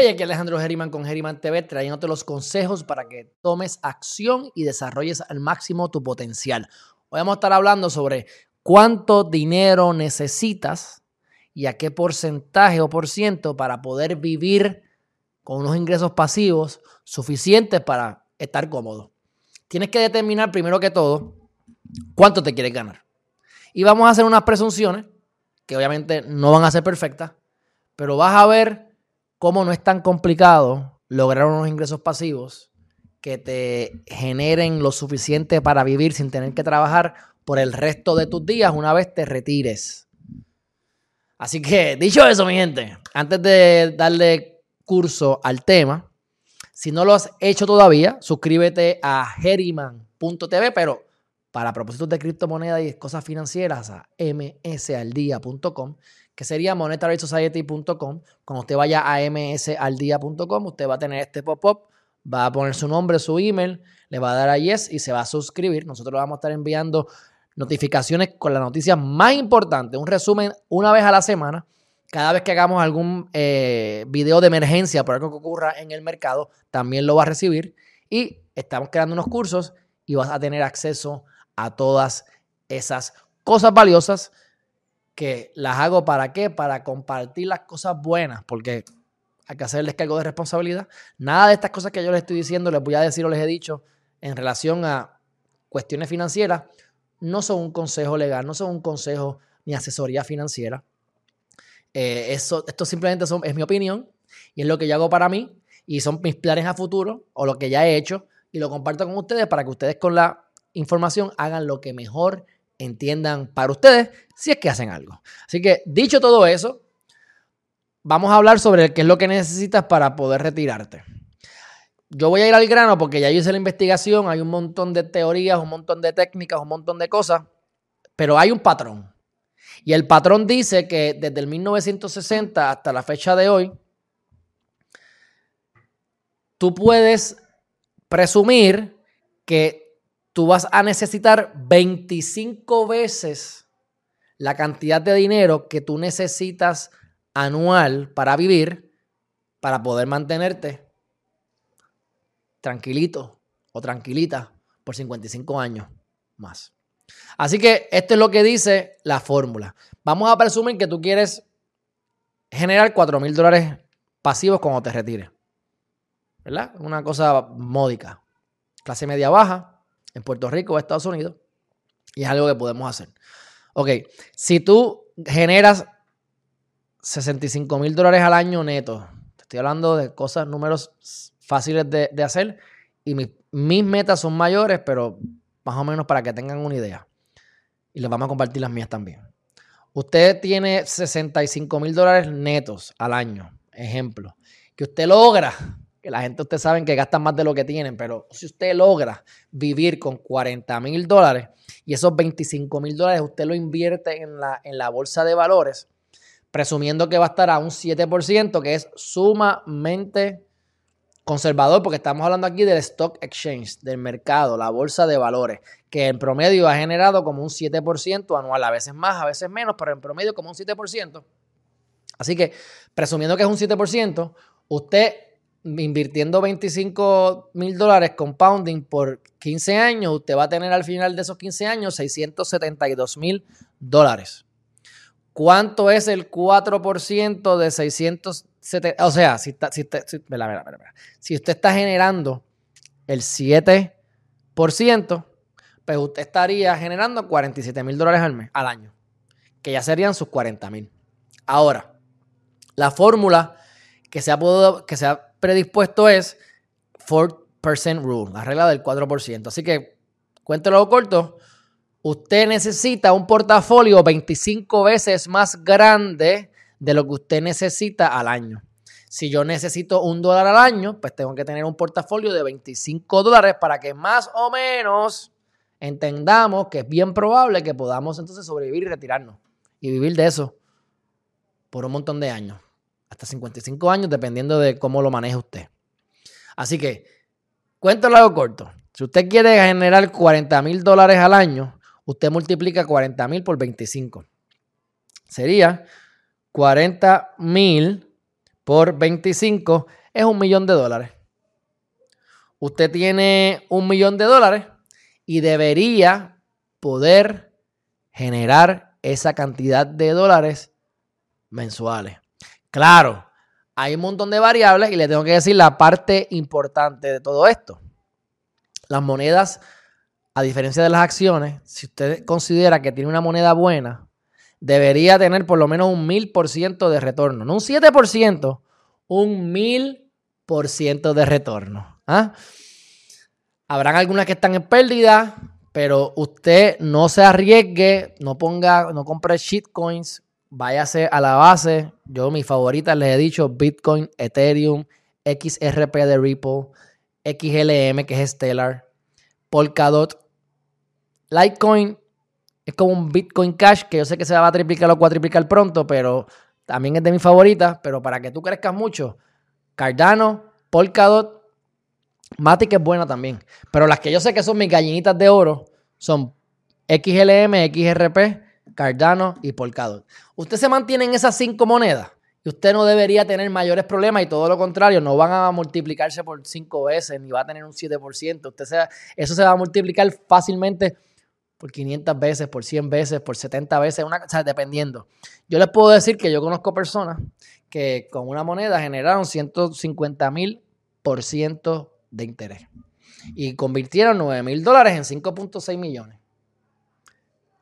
Hey, aquí Alejandro Geriman con Geriman TV, trayéndote los consejos para que tomes acción y desarrolles al máximo tu potencial. Hoy vamos a estar hablando sobre cuánto dinero necesitas y a qué porcentaje o por ciento para poder vivir con unos ingresos pasivos suficientes para estar cómodo. Tienes que determinar primero que todo cuánto te quieres ganar. Y vamos a hacer unas presunciones que obviamente no van a ser perfectas, pero vas a ver cómo no es tan complicado lograr unos ingresos pasivos que te generen lo suficiente para vivir sin tener que trabajar por el resto de tus días una vez te retires. Así que, dicho eso, mi gente, antes de darle curso al tema, si no lo has hecho todavía, suscríbete a geriman.tv, pero para propósitos de criptomonedas y cosas financieras a msaldía.com que sería monetarySociety.com. Cuando usted vaya a msaldia.com, usted va a tener este pop-up, va a poner su nombre, su email, le va a dar a yes y se va a suscribir. Nosotros vamos a estar enviando notificaciones con las noticias más importantes, un resumen una vez a la semana. Cada vez que hagamos algún eh, video de emergencia por algo que ocurra en el mercado, también lo va a recibir. Y estamos creando unos cursos y vas a tener acceso a todas esas cosas valiosas que las hago para qué? Para compartir las cosas buenas, porque hay que hacerles cargo de responsabilidad. Nada de estas cosas que yo les estoy diciendo, les voy a decir o les he dicho en relación a cuestiones financieras, no son un consejo legal, no son un consejo ni asesoría financiera. Eh, eso, esto simplemente es mi opinión y es lo que yo hago para mí y son mis planes a futuro o lo que ya he hecho y lo comparto con ustedes para que ustedes con la información hagan lo que mejor entiendan para ustedes si es que hacen algo. Así que dicho todo eso, vamos a hablar sobre qué es lo que necesitas para poder retirarte. Yo voy a ir al grano porque ya hice la investigación, hay un montón de teorías, un montón de técnicas, un montón de cosas, pero hay un patrón. Y el patrón dice que desde el 1960 hasta la fecha de hoy, tú puedes presumir que tú vas a necesitar 25 veces la cantidad de dinero que tú necesitas anual para vivir, para poder mantenerte tranquilito o tranquilita por 55 años más. Así que esto es lo que dice la fórmula. Vamos a presumir que tú quieres generar 4 mil dólares pasivos cuando te retires. ¿Verdad? Una cosa módica. Clase media baja, en Puerto Rico o Estados Unidos. Y es algo que podemos hacer. Ok, si tú generas 65 mil dólares al año neto, te estoy hablando de cosas, números fáciles de, hacer y mis, metas son mayores, pero más o menos para que tengan una idea. Y les vamos a compartir las mías también. Usted tiene 65 mil dólares netos al año, ejemplo, que usted logra que la gente, ustedes saben que gastan más de lo que tienen, pero si usted logra vivir con 40 mil dólares y esos 25 mil dólares usted lo invierte en la, en la bolsa de valores, presumiendo que va a estar a un 7%, que es sumamente conservador, porque estamos hablando aquí del stock exchange, del mercado, la bolsa de valores, que en promedio ha generado como un 7% anual, a veces más, a veces menos, pero en promedio como un 7%. Así que, presumiendo que es un 7%, usted invirtiendo 25 mil dólares compounding por 15 años, usted va a tener al final de esos 15 años 672 mil dólares. ¿Cuánto es el 4% de 670? O sea, si, si, si usted está generando el 7%, pues usted estaría generando 47 mil dólares al mes, al año, que ya serían sus 40 mil. Ahora, la fórmula que se ha, podido, que se ha predispuesto es 4% rule, la regla del 4%. Así que, cuéntelo corto, usted necesita un portafolio 25 veces más grande de lo que usted necesita al año. Si yo necesito un dólar al año, pues tengo que tener un portafolio de 25 dólares para que más o menos entendamos que es bien probable que podamos entonces sobrevivir y retirarnos y vivir de eso por un montón de años hasta 55 años, dependiendo de cómo lo maneje usted. Así que, cuento largo corto. Si usted quiere generar 40 mil dólares al año, usted multiplica 40 mil por 25. Sería 40 mil por 25 es un millón de dólares. Usted tiene un millón de dólares y debería poder generar esa cantidad de dólares mensuales. Claro, hay un montón de variables y le tengo que decir la parte importante de todo esto. Las monedas, a diferencia de las acciones, si usted considera que tiene una moneda buena, debería tener por lo menos un mil por ciento de retorno. No un 7%, un mil por ciento de retorno. ¿ah? Habrán algunas que están en pérdida, pero usted no se arriesgue, no ponga, no compre shitcoins váyase a la base. Yo, mis favoritas, les he dicho Bitcoin, Ethereum, XRP de Ripple, XLM, que es Stellar, Polkadot. Litecoin es como un Bitcoin Cash, que yo sé que se va a triplicar o cuatriplicar pronto, pero también es de mis favoritas. Pero para que tú crezcas mucho, Cardano, Polkadot, Matic es buena también. Pero las que yo sé que son mis gallinitas de oro son XLM, XRP, Cardano y Polkadot. Usted se mantiene en esas cinco monedas y usted no debería tener mayores problemas y todo lo contrario, no van a multiplicarse por cinco veces ni va a tener un 7%. Usted eso se va a multiplicar fácilmente por 500 veces, por 100 veces, por 70 veces, una, o sea, dependiendo. Yo les puedo decir que yo conozco personas que con una moneda generaron 150 mil por ciento de interés y convirtieron 9 mil dólares en 5.6 millones.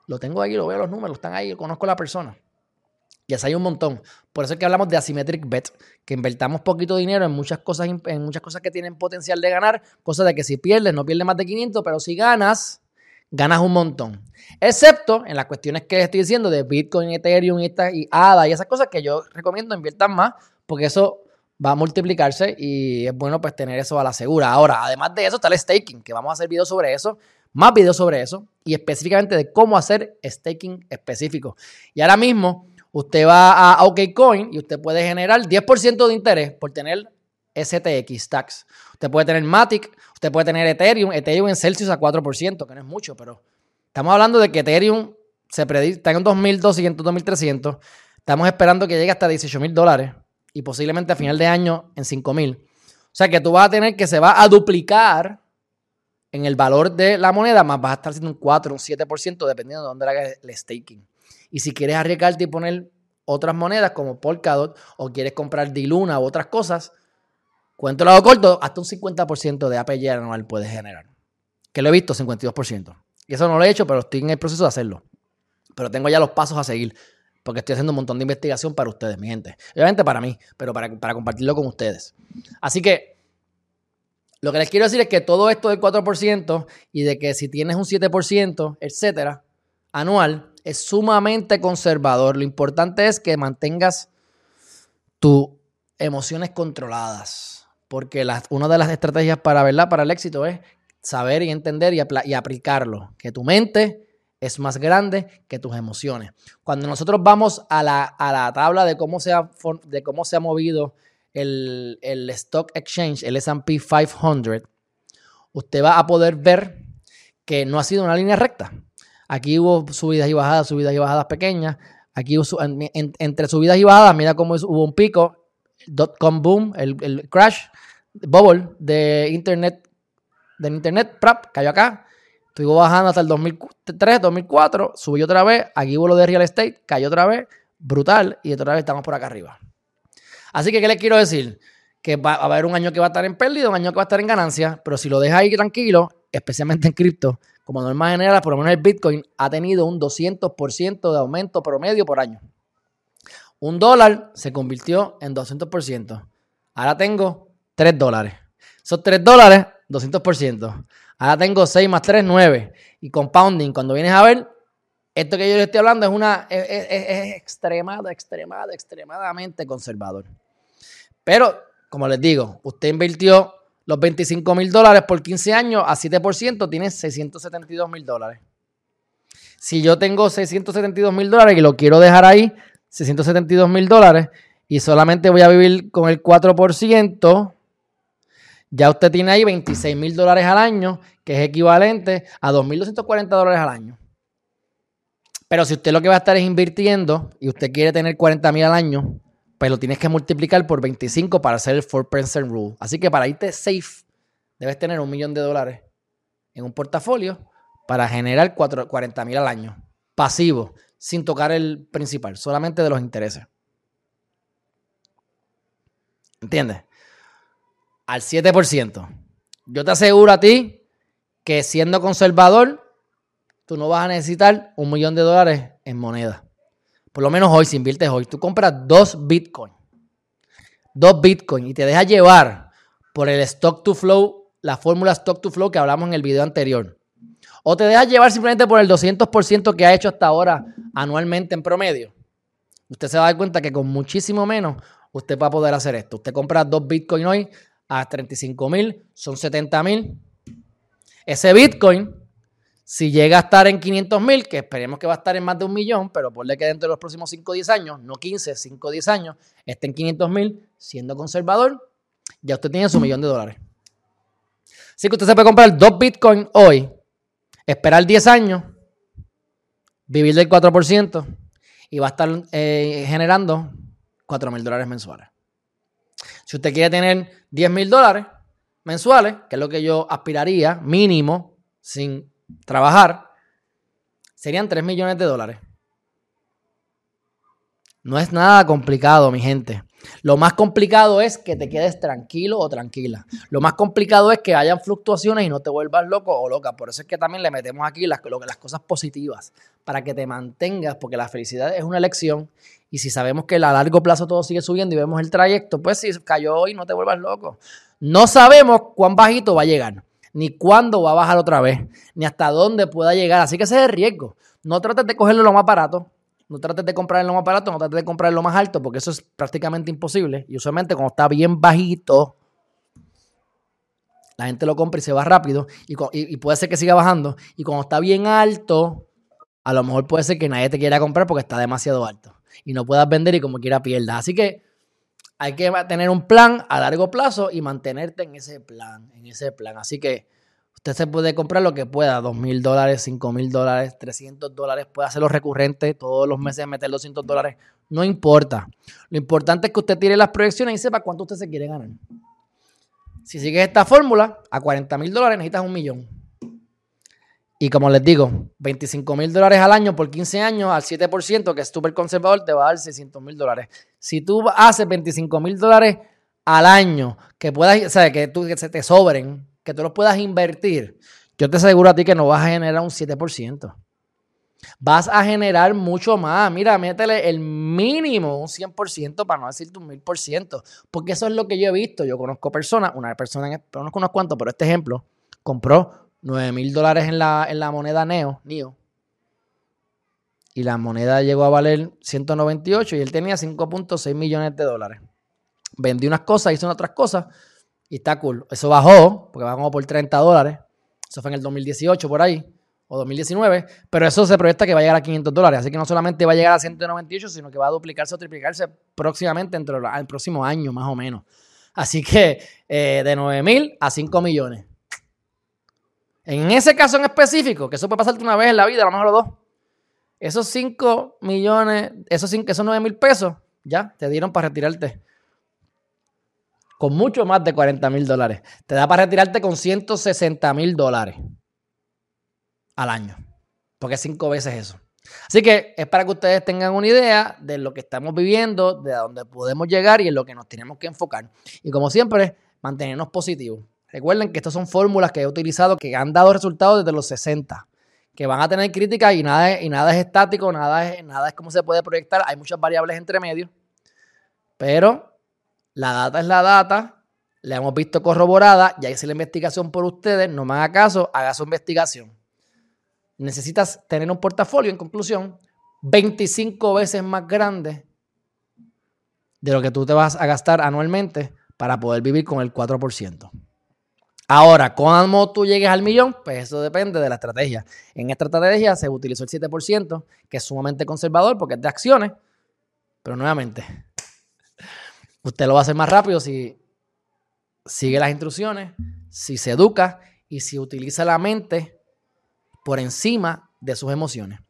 Lo tengo ahí, lo veo los números, están ahí, conozco a la persona. Y así hay un montón. Por eso es que hablamos de asymmetric bet, que invertamos poquito dinero en muchas cosas, en muchas cosas que tienen potencial de ganar, cosa de que si pierdes, no pierdes más de 500, pero si ganas, ganas un montón. Excepto en las cuestiones que estoy diciendo de Bitcoin, Ethereum y, y ADA y esas cosas que yo recomiendo inviertan más, porque eso va a multiplicarse y es bueno pues tener eso a la segura. Ahora, además de eso está el staking, que vamos a hacer videos sobre eso, más videos sobre eso y específicamente de cómo hacer staking específico. Y ahora mismo usted va a OKCoin y usted puede generar 10% de interés por tener STX stacks. Usted puede tener Matic, usted puede tener Ethereum, Ethereum en Celsius a 4%, que no es mucho, pero estamos hablando de que Ethereum se predice, está en 2.200, 2.300. Estamos esperando que llegue hasta 18.000 dólares y posiblemente a final de año en 5.000. O sea que tú vas a tener que se va a duplicar en el valor de la moneda, más vas a estar haciendo un 4, un 7%, dependiendo de dónde hagas el staking. Y si quieres arriesgarte y poner otras monedas como Polkadot o quieres comprar Diluna u otras cosas, cuento lado corto, hasta un 50% de APY anual puedes generar. Que lo he visto, 52%. Y eso no lo he hecho, pero estoy en el proceso de hacerlo. Pero tengo ya los pasos a seguir, porque estoy haciendo un montón de investigación para ustedes, mi gente. Obviamente para mí, pero para, para compartirlo con ustedes. Así que lo que les quiero decir es que todo esto del 4% y de que si tienes un 7%, etcétera, anual, es sumamente conservador. Lo importante es que mantengas tus emociones controladas. Porque una de las estrategias para, ¿verdad? para el éxito es saber y entender y, y aplicarlo. Que tu mente es más grande que tus emociones. Cuando nosotros vamos a la, a la tabla de cómo, se ha, de cómo se ha movido el, Stock Exchange, el SP 500, usted va a poder ver que no ha sido una línea recta. Aquí hubo subidas y bajadas, subidas y bajadas pequeñas. Aquí hubo, entre subidas y bajadas, mira cómo hubo un pico, dot-com boom, el, crash, bubble de Internet, del Internet, prap, cayó acá. Estuvo bajando hasta el 2003, 2004, subió otra vez. Aquí hubo lo de real estate, cayó otra vez, brutal, y otra vez estamos por acá arriba. Así que, ¿qué les quiero decir? Que va a haber un año que va a estar en pérdida, un año que va a estar en ganancia, pero si lo deja ahí tranquilo, especialmente en cripto, como norma general, por lo menos el Bitcoin ha tenido un 200% de aumento promedio por año. Un dólar se convirtió en 200%. Ahora tengo 3 dólares. Esos 3 dólares, 200%. Ahora tengo 6 más 3, 9. Y compounding, cuando vienes a ver, esto que yo les estoy hablando es una es, es, extremadamente conservador. Pero, como les digo, usted invirtió los 25 mil dólares por 15 años a 7%, tiene 672 mil dólares. Si yo tengo 672 mil dólares y lo quiero dejar ahí, 672 mil dólares, y solamente voy a vivir con el 4%, ya usted tiene ahí 26 mil dólares al año, que es equivalente a 2.240 dólares al año. Pero si usted lo que va a estar es invirtiendo y usted quiere tener 40 mil al año, pero tienes que multiplicar por 25 para hacer el 4% rule. Así que para irte safe, debes tener un millón de dólares en un portafolio para generar 40 mil al año. Pasivo, sin tocar el principal, solamente de los intereses. ¿Entiendes? Al 7%. Yo te aseguro a ti que siendo conservador, tú no vas a necesitar un millón de dólares en moneda. Por lo menos hoy, si inviertes hoy, tú compras dos Bitcoin. Dos Bitcoin y te dejas llevar por el stock to flow, la fórmula stock to flow que hablamos en el video anterior. O te dejas llevar simplemente por el 200% que ha hecho hasta ahora anualmente en promedio. Usted se va a dar cuenta que con muchísimo menos usted va a poder hacer esto. Usted compra dos Bitcoin hoy a 35 mil, son 70 mil. Ese Bitcoin, si llega a estar en 500 mil, que esperemos que va a estar en más de un millón, pero ponle que dentro de los próximos 5 o 10 años, no 15, 5 o 10 años, esté en 500 mil, siendo conservador, ya usted tiene su millón de dólares. Así que usted se puede comprar dos Bitcoin hoy, esperar 10 años, vivir del 4% y va a estar eh, generando 4 mil dólares mensuales. Si usted quiere tener 10 mil dólares mensuales, que es lo que yo aspiraría, mínimo, sin trabajar, serían 3 millones de dólares. No es nada complicado, mi gente. Lo más complicado es que te quedes tranquilo o tranquila. Lo más complicado es que hayan fluctuaciones y no te vuelvas loco o loca. Por eso es que también le metemos aquí las, las cosas positivas, para que te mantengas, porque la felicidad es una elección y si sabemos que a largo plazo todo sigue subiendo y vemos el trayecto, pues si cayó hoy, no te vuelvas loco. No sabemos cuán bajito va a llegar, ni cuándo va a bajar otra vez, ni hasta dónde pueda llegar. Así que ese es el riesgo. No trates de cogerlo lo más barato, no trates de comprar lo más barato, no trates de comprar lo más alto, porque eso es prácticamente imposible. Y usualmente cuando está bien bajito, la gente lo compra y se va rápido y, y, puede ser que siga bajando. Y cuando está bien alto, a lo mejor puede ser que nadie te quiera comprar porque está demasiado alto y no puedas vender y como quiera pierdas. Así que hay que tener un plan a largo plazo y mantenerte en ese plan, en ese plan. Así que usted se puede comprar lo que pueda, dos mil dólares, cinco mil dólares, 300 dólares, puede hacerlo recurrente, todos los meses meter 200 dólares, no importa. Lo importante es que usted tire las proyecciones y sepa cuánto usted se quiere ganar. Si sigues esta fórmula, a 40 mil dólares necesitas un millón. Y como les digo, 25 mil dólares al año por 15 años al 7%, que es súper conservador, te va a dar 600 mil dólares. Si tú haces 25 mil dólares al año, que puedas, o sea, que, tú, se te sobren, que tú los puedas invertir, yo te aseguro a ti que no vas a generar un 7%. Vas a generar mucho más. Mira, métele el mínimo, un 100%, para no decirte un 1000%. Porque eso es lo que yo he visto. Yo conozco personas, una persona, conozco unos cuantos, pero este ejemplo, compró 9 mil dólares en la, en la moneda Neo, NEO. Y la moneda llegó a valer 198 y él tenía 5.6 millones de dólares. Vendí unas cosas, hizo otras cosas y está cool. Eso bajó, porque bajó por 30 dólares. Eso fue en el 2018 por ahí, o 2019. Pero eso se proyecta que va a llegar a 500 dólares. Así que no solamente va a llegar a 198, sino que va a duplicarse o triplicarse próximamente entre el próximo año, más o menos. Así que eh, de 9 mil a 5 millones. En ese caso en específico, que eso puede pasarte una vez en la vida, a lo mejor dos, esos 5 millones, esos, esos 9 mil pesos, ya te dieron para retirarte con mucho más de 40 mil dólares. Te da para retirarte con 160 mil dólares al año, porque es cinco veces eso. Así que es para que ustedes tengan una idea de lo que estamos viviendo, de a dónde podemos llegar y en lo que nos tenemos que enfocar. Y como siempre, mantenernos positivos. Recuerden que estas son fórmulas que he utilizado que han dado resultados desde los 60, que van a tener críticas y nada es, y nada es estático, nada es, nada es cómo se puede proyectar. Hay muchas variables entre medio, pero la data es la data, la hemos visto corroborada, ya hice la investigación por ustedes, no me haga caso, haga su investigación. Necesitas tener un portafolio, en conclusión, 25 veces más grande de lo que tú te vas a gastar anualmente para poder vivir con el 4%. Ahora, ¿cómo tú llegues al millón? Pues eso depende de la estrategia. En esta estrategia se utilizó el 7%, que es sumamente conservador porque es de acciones, pero nuevamente, usted lo va a hacer más rápido si sigue las instrucciones, si se educa y si utiliza la mente por encima de sus emociones.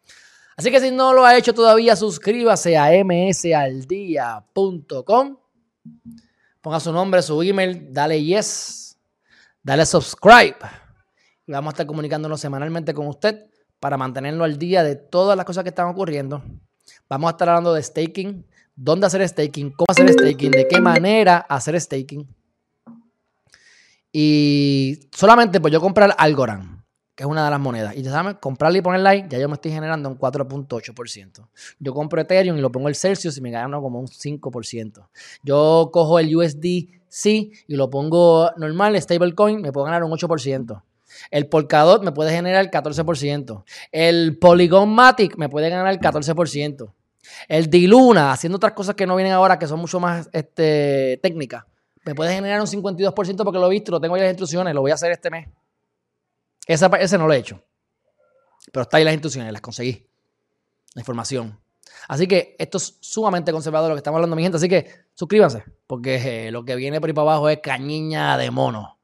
Así que si no lo ha hecho todavía, suscríbase a msaldía.com. Ponga su nombre, su email, dale yes, dale subscribe. Y vamos a estar comunicándonos semanalmente con usted para mantenerlo al día de todas las cosas que están ocurriendo. Vamos a estar hablando de staking, dónde hacer staking, cómo hacer staking, de qué manera hacer staking. Y solamente por yo comprar Algorand, que es una de las monedas, y ya saben, comprarle y ponerla ahí, ya yo me estoy generando un 4.8%. Yo compro Ethereum y lo pongo el Celsius y me gano como un 5%. Yo cojo el USDC y lo pongo normal, stablecoin, me puedo ganar un 8%. El Polkadot me puede generar el 14%. El Polygon Matic me puede ganar el 14%. El Diluna, haciendo otras cosas que no vienen ahora, que son mucho más este, técnicas, me puede generar un 52% porque lo he visto, lo tengo ahí las instrucciones, lo voy a hacer este mes. Esa, ese no lo he hecho. Pero está ahí las instrucciones, las conseguí. La información. Así que esto es sumamente conservador lo que estamos hablando, mi gente. Así que suscríbanse, porque eh, lo que viene por ahí para abajo es cañiña de mono.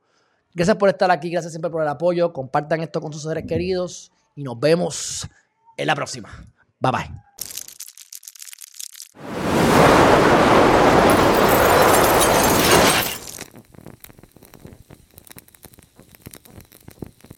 Gracias por estar aquí, gracias siempre por el apoyo. Compartan esto con sus seres queridos y nos vemos en la próxima. Bye bye.